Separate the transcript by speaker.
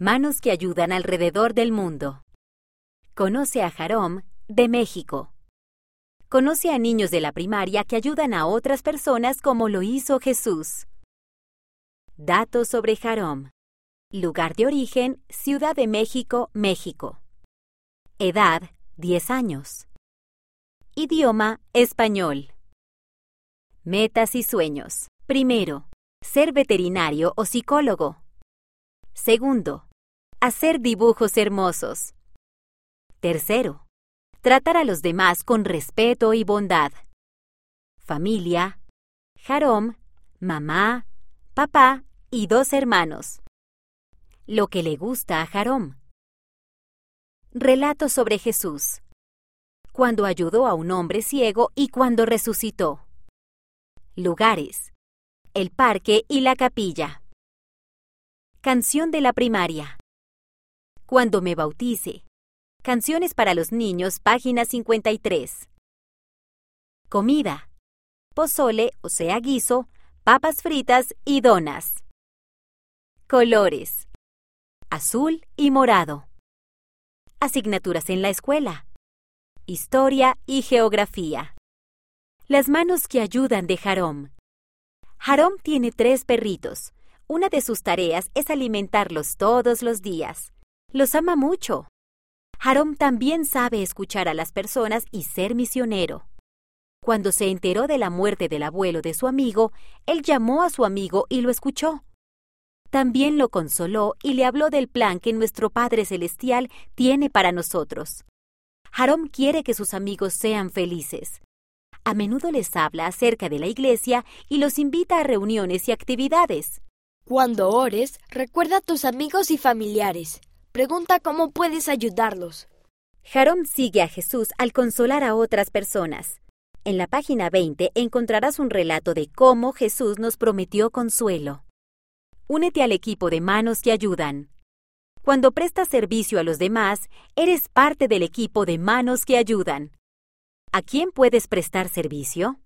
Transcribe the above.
Speaker 1: Manos que ayudan alrededor del mundo. Conoce a Jarom, de México. Conoce a niños de la primaria que ayudan a otras personas como lo hizo Jesús. Datos sobre Jarom. Lugar de origen, Ciudad de México, México. Edad, 10 años. Idioma, español. Metas y sueños. Primero, ser veterinario o psicólogo. Segundo, hacer dibujos hermosos. Tercero, tratar a los demás con respeto y bondad. Familia, Jarom, mamá, papá y dos hermanos. Lo que le gusta a Jarom. Relato sobre Jesús. Cuando ayudó a un hombre ciego y cuando resucitó. Lugares. El parque y la capilla. Canción de la primaria. Cuando me bautice. Canciones para los niños, página 53. Comida. Pozole, o sea, guiso, papas fritas y donas. Colores. Azul y morado. Asignaturas en la escuela. Historia y geografía. Las manos que ayudan de Jarom. Jarom tiene tres perritos. Una de sus tareas es alimentarlos todos los días. Los ama mucho. Harom también sabe escuchar a las personas y ser misionero. Cuando se enteró de la muerte del abuelo de su amigo, él llamó a su amigo y lo escuchó. También lo consoló y le habló del plan que nuestro Padre Celestial tiene para nosotros. Harom quiere que sus amigos sean felices. A menudo les habla acerca de la iglesia y los invita a reuniones y actividades.
Speaker 2: Cuando ores, recuerda a tus amigos y familiares. Pregunta cómo puedes ayudarlos.
Speaker 1: Jarom sigue a Jesús al consolar a otras personas. En la página 20 encontrarás un relato de cómo Jesús nos prometió consuelo. Únete al equipo de manos que ayudan. Cuando prestas servicio a los demás, eres parte del equipo de manos que ayudan. ¿A quién puedes prestar servicio?